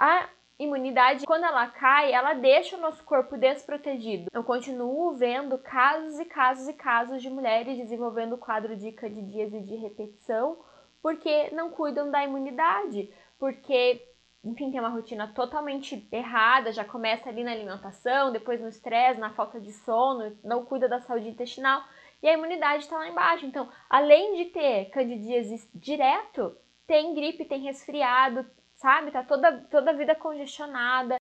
a imunidade, quando ela cai, ela deixa o nosso corpo desprotegido. Eu continuo vendo casos e casos e casos de mulheres desenvolvendo quadro de candidíase de repetição porque não cuidam da imunidade, porque enfim, tem uma rotina totalmente errada, já começa ali na alimentação, depois no estresse, na falta de sono, não cuida da saúde intestinal e a imunidade está lá embaixo. Então, além de ter candidíase direto, tem gripe, tem resfriado, sabe? Tá toda, toda a vida congestionada.